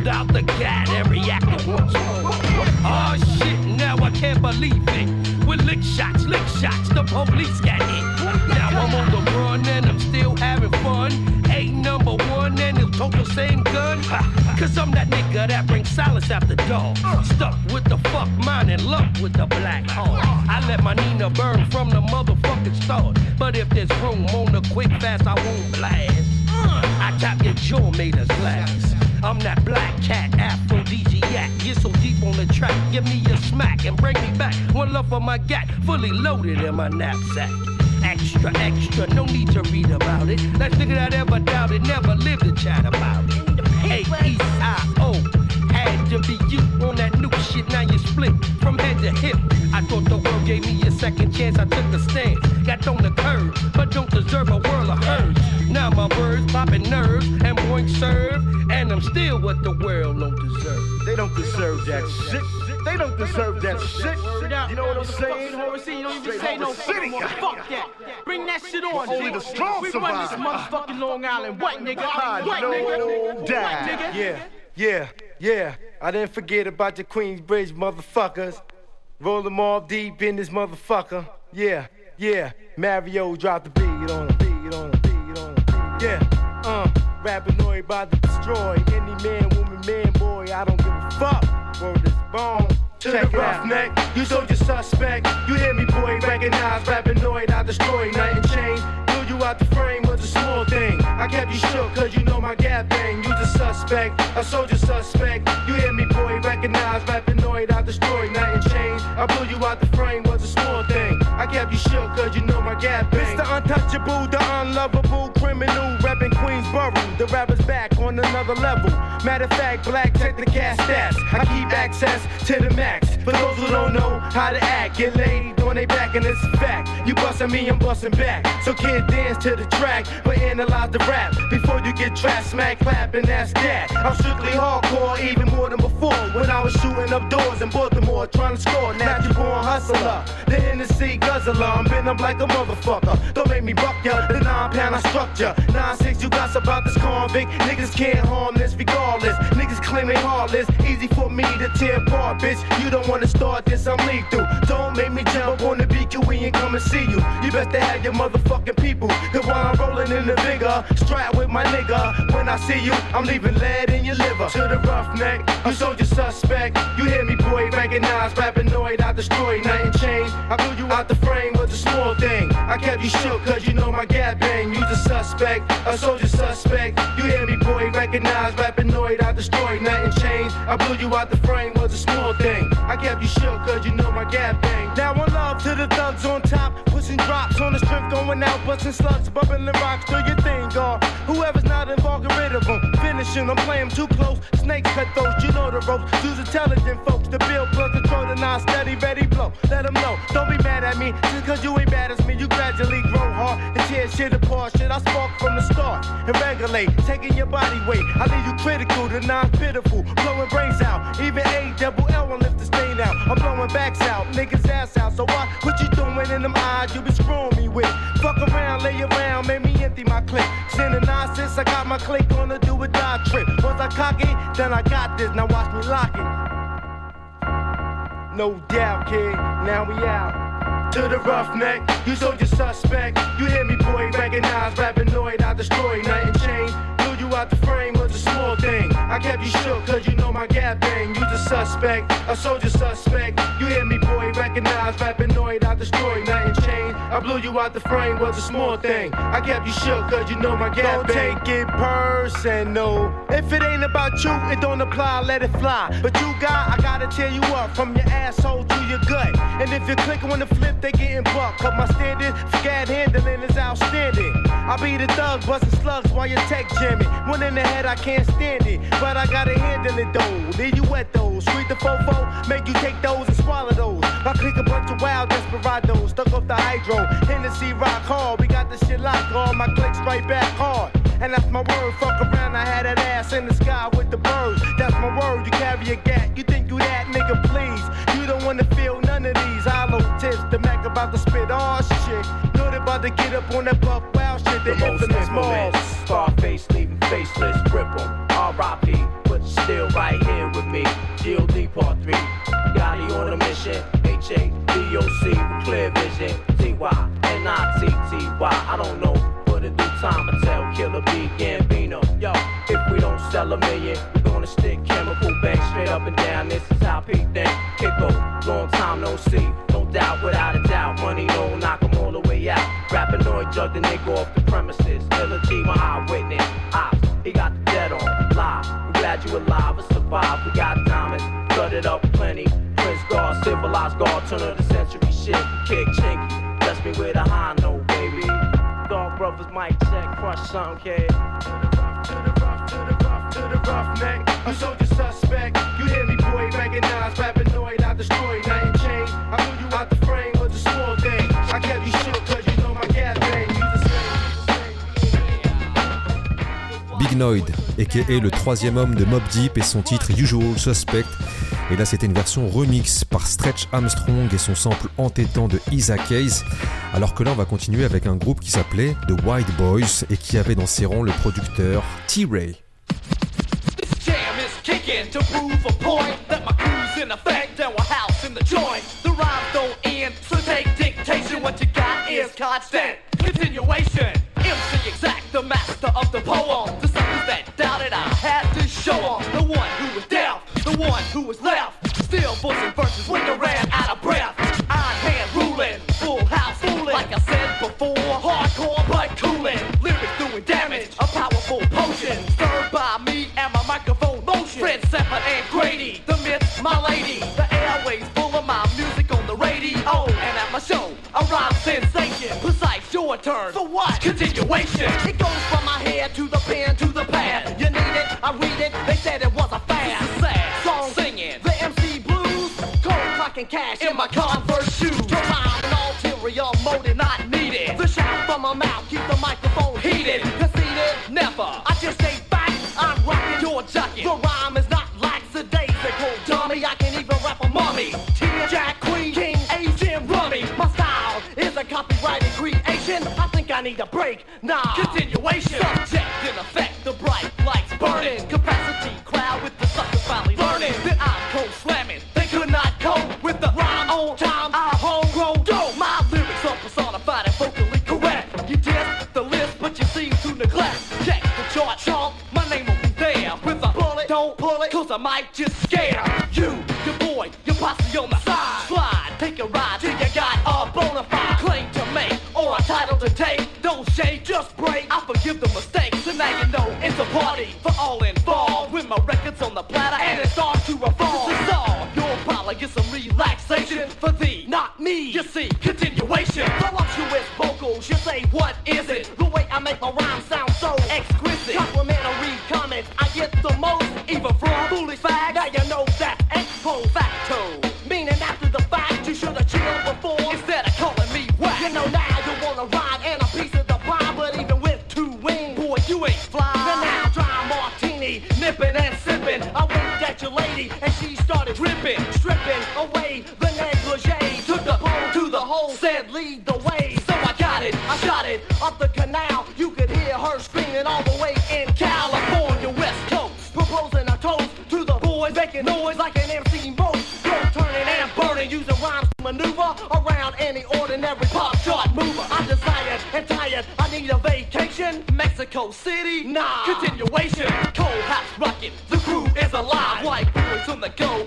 Out the and reacted once more. Oh shit, now I can't believe it. With lick shots, lick shots, the police got hit. Now I'm on the run and I'm still having fun. Ain't number one and he'll tote the same gun. Cause I'm that nigga that brings silence after dark. Stuck with the fuck mind and luck with the black heart. I let my Nina burn from the motherfucking start. But if there's room on the quick fast, I won't blast. I tap your jaw made of glass. I'm that black cat, aphrodisiac. Get so deep on the track, give me a smack and bring me back. One love for my gat, fully loaded in my knapsack. Extra, extra, no need to read about it. Last nigga that ever doubted, never lived to chat about it. A-E-I-O, had to be you on that new shit, now you split from head to hip. I thought the world gave me a second chance, I took a stand. Got on the curve, but don't deserve a world of hers. Now my words popping nerves and point serve, and I'm still what the world don't deserve. They don't deserve that shit. They don't deserve that shit. You know what I'm saying? Horace, you don't even say no the city. Fuck that. Bring that shit on, Only the strong survive. We run this survive. motherfucking Long Island. What, nigga? I What, know nigga? What, that. nigga? Yeah, yeah, yeah. I didn't forget about the Queensbridge motherfuckers. Roll them all deep in this motherfucker. Yeah, yeah. Mario dropped the beat on the Yeah, uh. Rappinoid about to destroy any man, woman, man, boy. I don't give a fuck. Word is bone. Check it out, neck. You told your suspect. You hear me, boy. Recognize Rappinoid. I destroy nothing changed. Blew you out the frame was a small thing. I kept you shook cause you know my gap bang. You the suspect, I sold your suspect. You hear me, boy, recognize Rappinoid. I destroy nothing changed. I blew you out the frame was a small thing. I kept you shook cause you know my gap bang. Mr. Untouchable, the criminal, reppin' Queensboro. The rapper's back on another level. Matter of fact, black check the gas stats. I keep access to the max. For those who don't know how to act, get laid on they back and it's a fact. You bustin' me, I'm bustin' back. So kid dance to the track, but analyze the rap before you get trapped, smack, clap, and that's that. I'm strictly hardcore, even more than before. When I was shooting up doors in Baltimore, trying to score. Natural born hustler, the Hennessy guzzler. I'm been up like a motherfucker. Don't make me buck ya. The nine pound I structure. Nine six, you got about this convict. Niggas can't harm this regardless. Niggas claim they heartless. Easy for me to tear apart, bitch. You don't wanna start this, I'm lethal. Don't make me jump on the BQE and come and see you. You best to have your motherfucking people. Cause while I'm rolling in the vigor, strap with my nigga. When I see you, I'm leaving lead in your liver. To the roughneck, you soldier suspect. You hear me, boy, recognize Rappinoid. I destroy nothing changed. I blew you out the frame with a small thing. I kept you shook cause you know my gap bang. You the suspect, a soldier suspect. You hear me, boy, recognize Rappinoid. I destroy nothing changed. I blew you out the frame was a small thing. I kept you shook cause you know my gap bang. Now one love to the thugs on top, pushing drops on the strip, going out, busting slugs, bubbling rocks. Do your thing, God. Whoever's not involved, get rid of them. I'm playing too close. Snakes cut those, you know the ropes. Use intelligent folks to build, plug, control, the non steady, ready blow. Let them know. Don't be mad at me, just cause you ain't bad as me. You gradually grow hard and tear shit apart. Shit, I spark from the start and regulate, taking your body weight. I leave you critical, to non pitiful, blowing brains out. Even A double L won't lift the stain out. I'm blowing backs out, niggas ass out. So what? What you doing in them eyes you be screwing me with? Fuck around, lay around, make me empty my clip. Sending nonsense, I got my click on the do or die trip. Once I cock it, then I got this. Now watch me lock it. No doubt, kid. Now we out. To the roughneck, you soldier suspect. You hear me, boy, recognize Rappinoid. I destroy nothing changed. Blew you out the frame was a small thing. I kept you shook cause you know my gap bang. You the suspect, a soldier suspect. You hear me, boy, recognize Rappinoid. I destroy nothing changed. I blew you out the frame was a small thing. I kept you shook cause you know my gap Don't take it personal. If it ain't about you, it don't apply, let it fly. But you got, I gotta tear you up from your asshole to your gut. And if you're clicking on the flip, they getting bucked. Cause my standard scat handling is outstanding. I be the thug, busting slugs while you tech jamming. One in the head, I can't stand it. But I gotta handle it though. Leave you wet though. Sweet the fofo, make you take those and swallow those. I click a bunch of wild desperados, stuck off the hydro. Hennessy rock hard, we got this shit locked on. My clicks right back hard. And that's my word, fuck around, I had that ass in the sky with the birds. That's my word, you carry a gat. You think you that nigga, please. You don't wanna feel none of these hollow tips. The Mac about to spit all shit. Good about to get up on that buck wild shit. The, The most infamous infamous Mars. Scarface leaving faceless, grip 'em. R.I.P. Still right here with me. GLD Part 3. Gotti on a mission. H-A-D-O-C with clear vision. T-Y, N-I-T-T-Y. I don't know. But in due time, I tell Killer B Gambino. Yo, if we don't sell a million, we're gonna stick chemical bank straight up and down. This is how Pete think. Kicko, long time no see. No doubt, without a doubt. Money no knock 'em all the way out. Rappinoid jug the nigga off the premises. Killer G, my eyewitness. Ops, he got the alive and survived. We got diamonds, gutted up plenty. Prince Guard, civilized guard, turn of the century shit. Kick chinky, bless me with a high note, baby. Dog brothers mic check, crush something, kid. to the rough, to the rough, to the rough, to the roughneck. You sold your suspect. You hear me, boy? Recognize Rapinoid, I destroyed. Nothing Big Noid, aka le troisième homme de Mob Deep et son titre Usual Suspect. Et là, c'était une version remix par Stretch Armstrong et son sample entêtant de Isa Case. Alors que là, on va continuer avec un groupe qui s'appelait The White Boys et qui avait dans ses rangs le producteur T-Ray. Martini, nipping and sipping. I winked at your lady and she started ripping, stripping away the Mexico City, nah. Continuation, cold house rocking, the crew is alive. White boys on the go,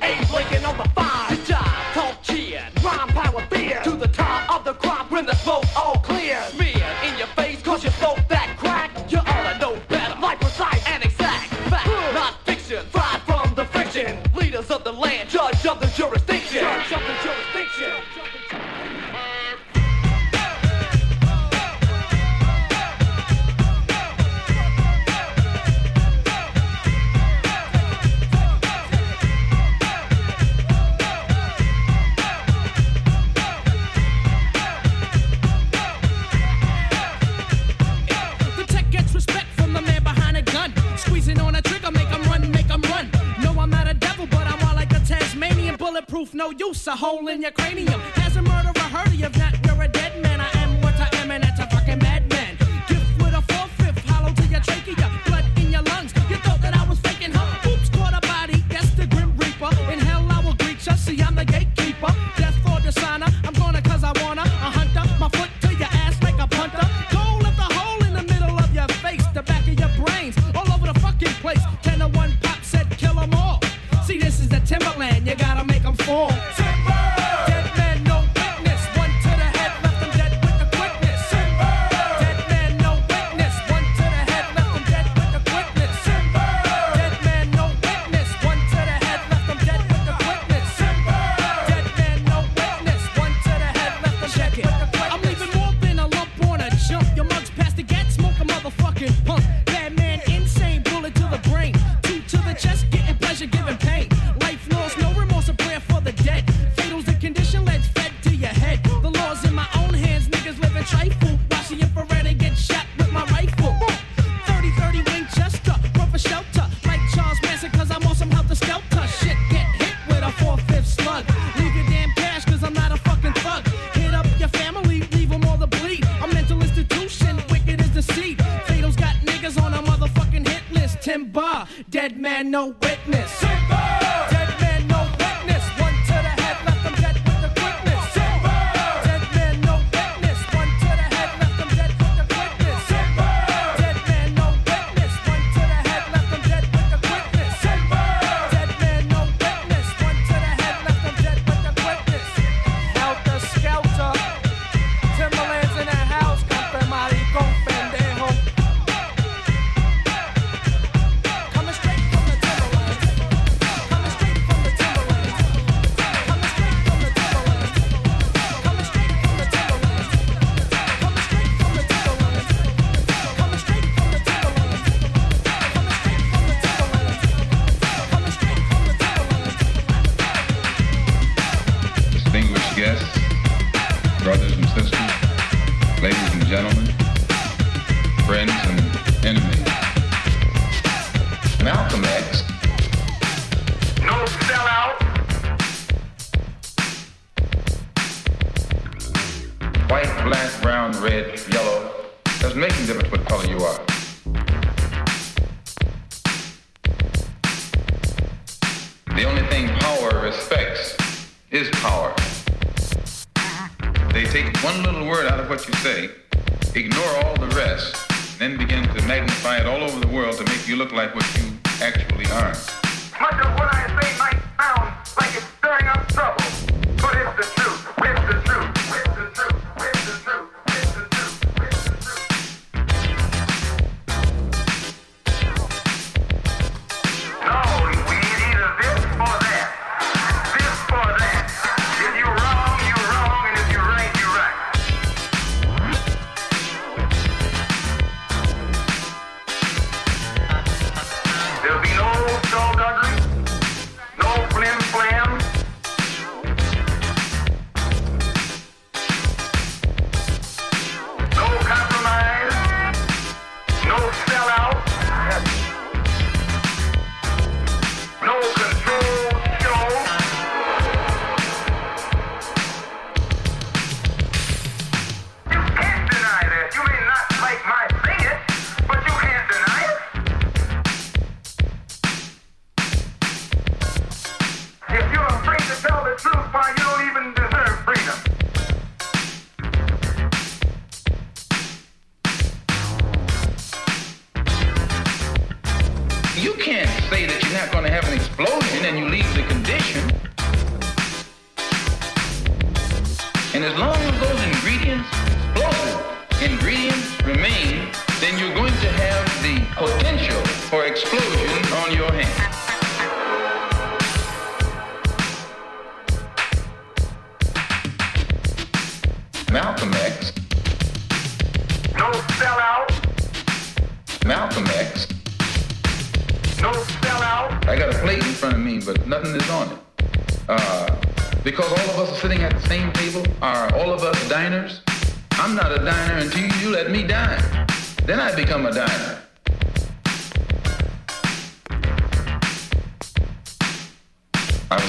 Ignore all the rest, then begin to magnify it all over the world to make you look like what you actually are. Much of what I say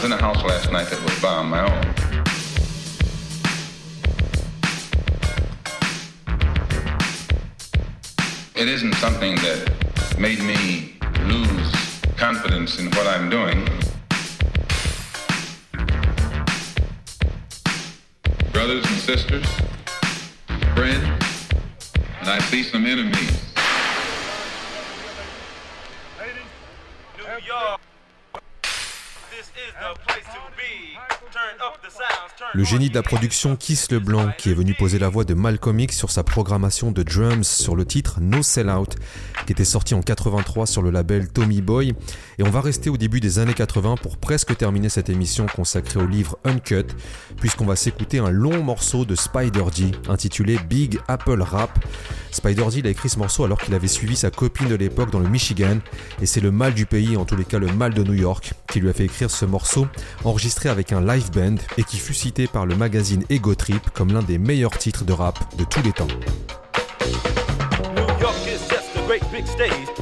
was in a house last night that was bombed, my own. It isn't something that made me lose confidence in what I'm doing. Brothers and sisters, friends, and I see some enemies. Le génie de la production Kiss Leblanc qui est venu poser la voix de Malcolm sur sa programmation de drums sur le titre No Sell Out qui était sorti en 83 sur le label Tommy Boy et on va rester au début des années 80 pour presque terminer cette émission consacrée au livre Uncut puisqu'on va s'écouter un long morceau de Spider G intitulé Big Apple Rap. Spider G a écrit ce morceau alors qu'il avait suivi sa copine de l'époque dans le Michigan et c'est le mal du pays, en tous les cas le mal de New York, qui lui a fait écrire ce morceau enregistré avec un live band et qui fut cité par le magazine Ego Trip comme l'un des meilleurs titres de rap de tous les temps.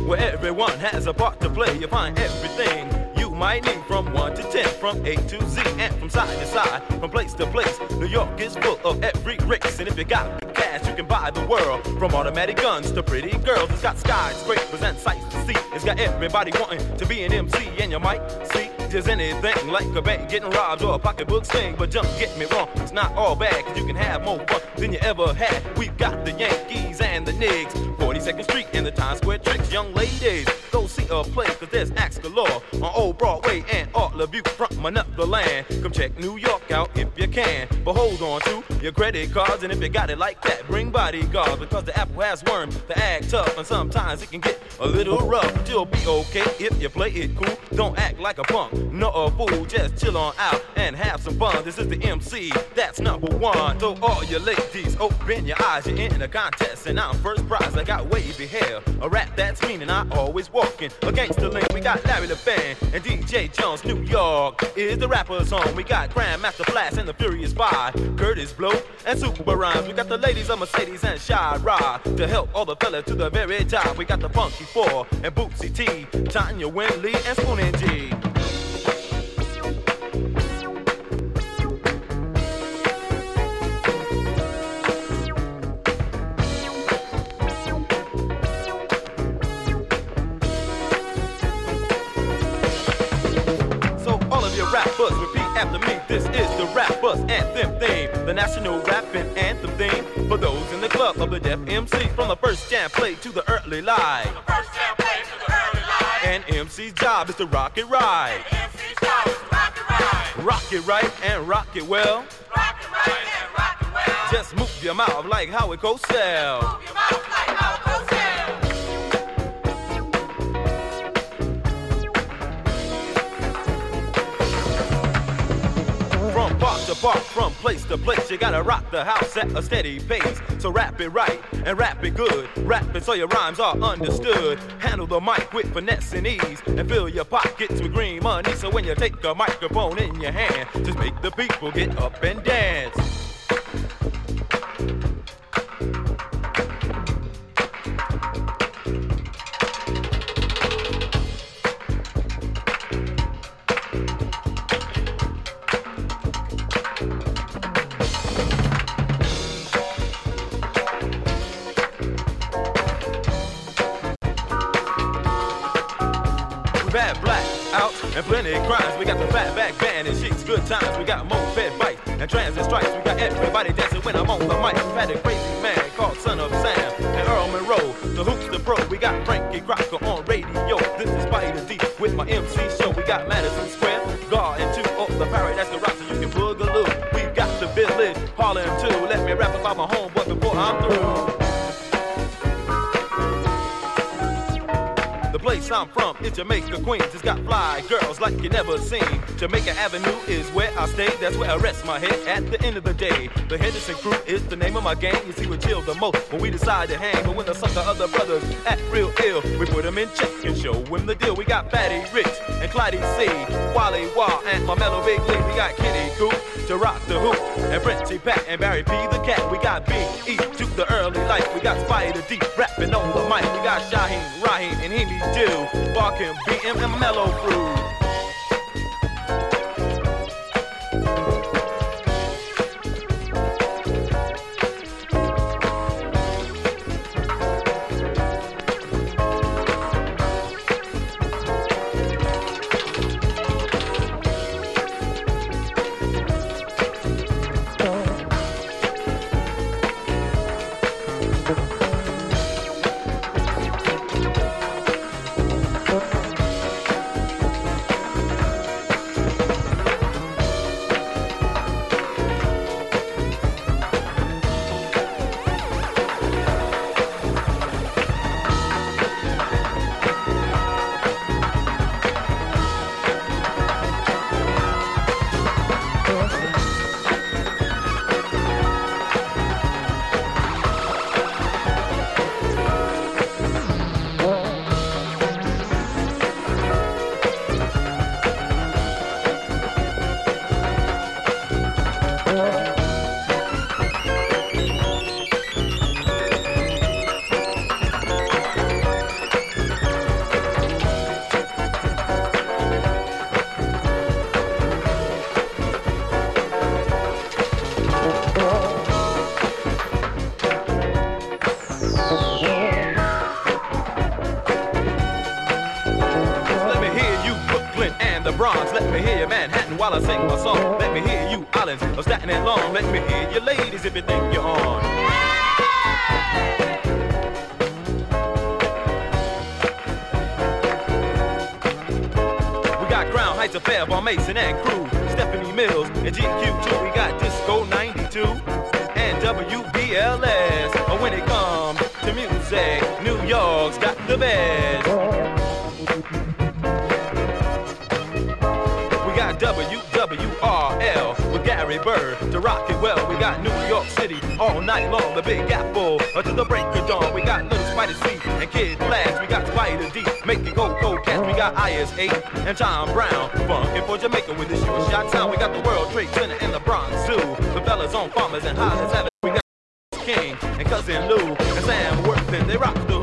Where everyone has a part to play. You find everything you might need from 1 to 10, from A to Z, and from side to side, from place to place. New York is full of every race, and if you got big cash, you can buy the world. From automatic guns to pretty girls, it's got skyscrapers and sights to see. It's got everybody wanting to be an MC, and you might see just anything like a bank getting robbed or a pocketbook sting. But don't get me wrong, it's not all bad, cause you can have more fun than you ever had. We've got the Yankees and the Knicks, 42nd Street and the Times Square tricks. Young ladies, go see a play, cause there's acts galore on Old Broadway and all of you from another land. Come check New York out if you can. But hold on to your credit cards, and if you got it like that, bring bodyguards, because the apple has worms to act tough, and sometimes it can get a little rough. But you'll be okay if you play it cool. Don't act like a punk, no a fool, just chill on out and have some fun. This is the MC, that's number one. So all you ladies, open your eyes, you're in a contest, and I'm first prize. I got wavy hair, a rap that's mean, and I always walking against the link. We got Larry LeFan and DJ Jones. New York is the rapper's home. We got Grandmaster Flash and the Furious Five, Kurtis Blow and Super Rhymes. We got the ladies of Mercedes and Shy Rod to help all the fellas to the very top. We got the Funky Four and Bootsy T, Tanya Winley and Spoonie Gee. This is the rap bus anthem theme, the national rapping anthem theme for those in the club of the deaf MC from the first jam play to the early live. And MC's job is to rock it right. Rock it right and rock it well. Rock it right and rock it well. Just move your mouth like how Howard Cosell. From park to park, from place to place, you gotta rock the house at a steady pace. So rap it right and rap it good. Rap it so your rhymes are understood. Handle the mic with finesse and ease, and fill your pockets with green money. So when you take a microphone in your hand, just make the people get up and dance. Times. We got moped bites and transit strikes. We got everybody dancing when I'm on the mic. Had a crazy man called Son of Sam and Earl Monroe. The hoops, the pro. We got Frankie Crocker on radio. This is Spyder D with my MC show. We got Madison Square, Gar and two up the Paradise Garage so you can boogaloo. We've got the village, Harlem too. Let me rap about my homeboy before I'm through. Place I'm from is Jamaica, Queens. It's got fly girls like you never seen. Jamaica Avenue is where I stay. That's where I rest my head at the end of the day. The Henderson crew is the name of my gang. You see, we chill the most when we decide to hang. But when the sucker other brothers act real ill, we put them in check and show them the deal. We got Fatty Rich and Clyde C, Wally Wah, and my mellow Big Lee. We got Kenny Coop to rock the hoop, and Frenchie Pat and Barry P the cat. We got Big E to the early life. We got Spyder D rapping on the mic. We got Shaheen, Raheem, and Hemi Dill, Barkin, BM, and Mellow Fruit. While I sing my song. Let me hear you islands of Staten and Long. Let me hear you ladies if you think you're on. We got Crown Heights Affair by Mason and Crew. Stephanie Mills and GQ2. We got Disco 92 and WBLS. But when it comes to music, New York's got the best. Gary Byrd to rock it well. We got New York City all night long. The Big Apple until the break of dawn. We got Little Spider C and Kid Flash. We got Spyder D making go go cats. We got IS8 and John Brown funkin' for Jamaica with the sure shot sound. We got the World Trade Center and the Bronx Zoo. The fellas on Farmers and Highlands Avenue. We got King and Cousin Lou and Sam Worthington. They rock the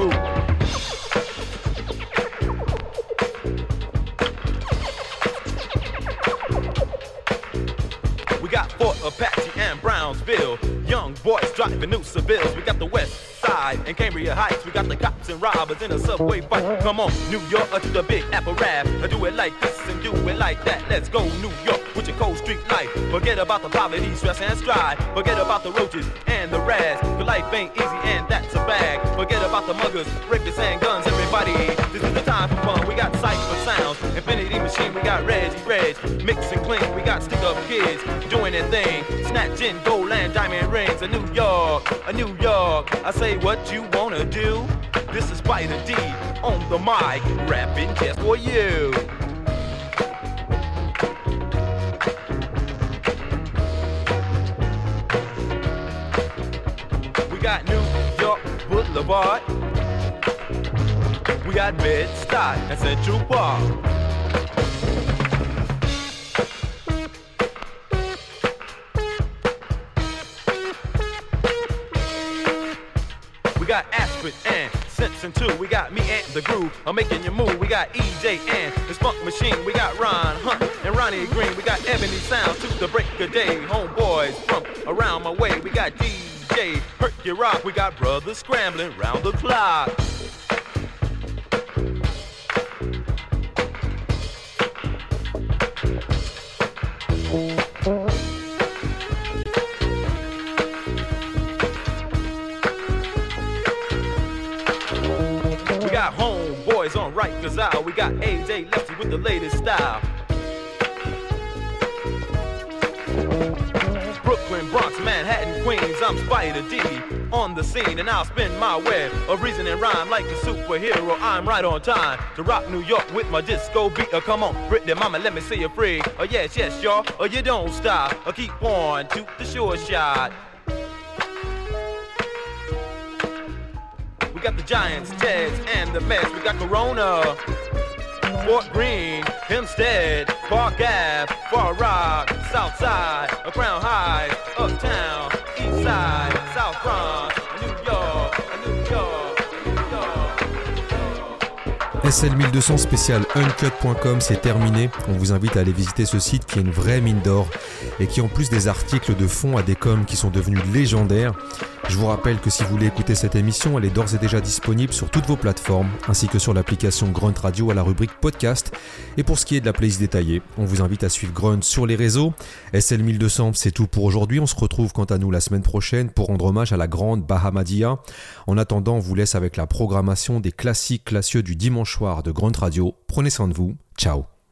Apache and Brownsville. Young boys driving new Sevilles. We got the West Side and Cambria Heights. We got the cops and robbers in a subway fight. Come on, New York to the big apple rap. Do it like this and do it like that. Let's go, New York, with your cold street life. Forget about the poverty, stress, and strife. Forget about the roaches and the rats. Cause life ain't easy and that's a bag. Forget about the muggers, rapists, and guns. Everybody, this is the time for fun. We got Cypher Sounds, Infinity Machine. We got Reggie Reg, Mix and Clean. We got Stick Up Kids doing their thing. Snatching gold and diamond rings. A New York, a New York. I say what you wanna do. This is Spyder D on the mic, rapping just for you. We got New York Boulevard. We got Bed-Stuy and Central Park. We got Aspen and Simpson too. We got me and the groove. I'm making you move. We got EJ and the Spunk Machine. We got Ron Hunt and Ronnie Green. We got Ebony Sounds to the break of day. Homeboys from around my way. We got DJ Hurt Your Rock. We got brothers scrambling round the clock. We got AJ Lefty with the latest style. Brooklyn, Bronx, Manhattan, Queens, I'm Spyder D on the scene, and I'll spin my web of reason and rhyme like a superhero. I'm right on time to rock New York with my disco beat. Uh, come on, Britney, mama, let me see you free. Oh yes, yes, y'all. Oh, you don't stop. Uh, keep on to the sure shot. Got the Giants, Teds, and the Mets. We got Corona, Fort Greene, Hempstead, Park Ave, Far Rock, South Side, Crown Heights, Uptown, East Side, South Bronx, New York, New York. SL1200 spécial uncut.com, c'est terminé. On vous invite à aller visiter ce site qui est une vraie mine d'or et qui en plus des articles de fond à des coms qui sont devenus légendaires. Je vous rappelle que si vous voulez écouter cette émission, elle est d'ores et déjà disponible sur toutes vos plateformes, ainsi que sur l'application Grunt Radio à la rubrique podcast. Et pour ce qui est de la playlist détaillée, on vous invite à suivre Grunt sur les réseaux. SL1200, c'est tout pour aujourd'hui. On se retrouve quant à nous la semaine prochaine pour rendre hommage à la grande Bahamadia. En attendant, on vous laisse avec la programmation des classiques classieux du dimanche soir de Grunt Radio. Prenez soin de vous. Ciao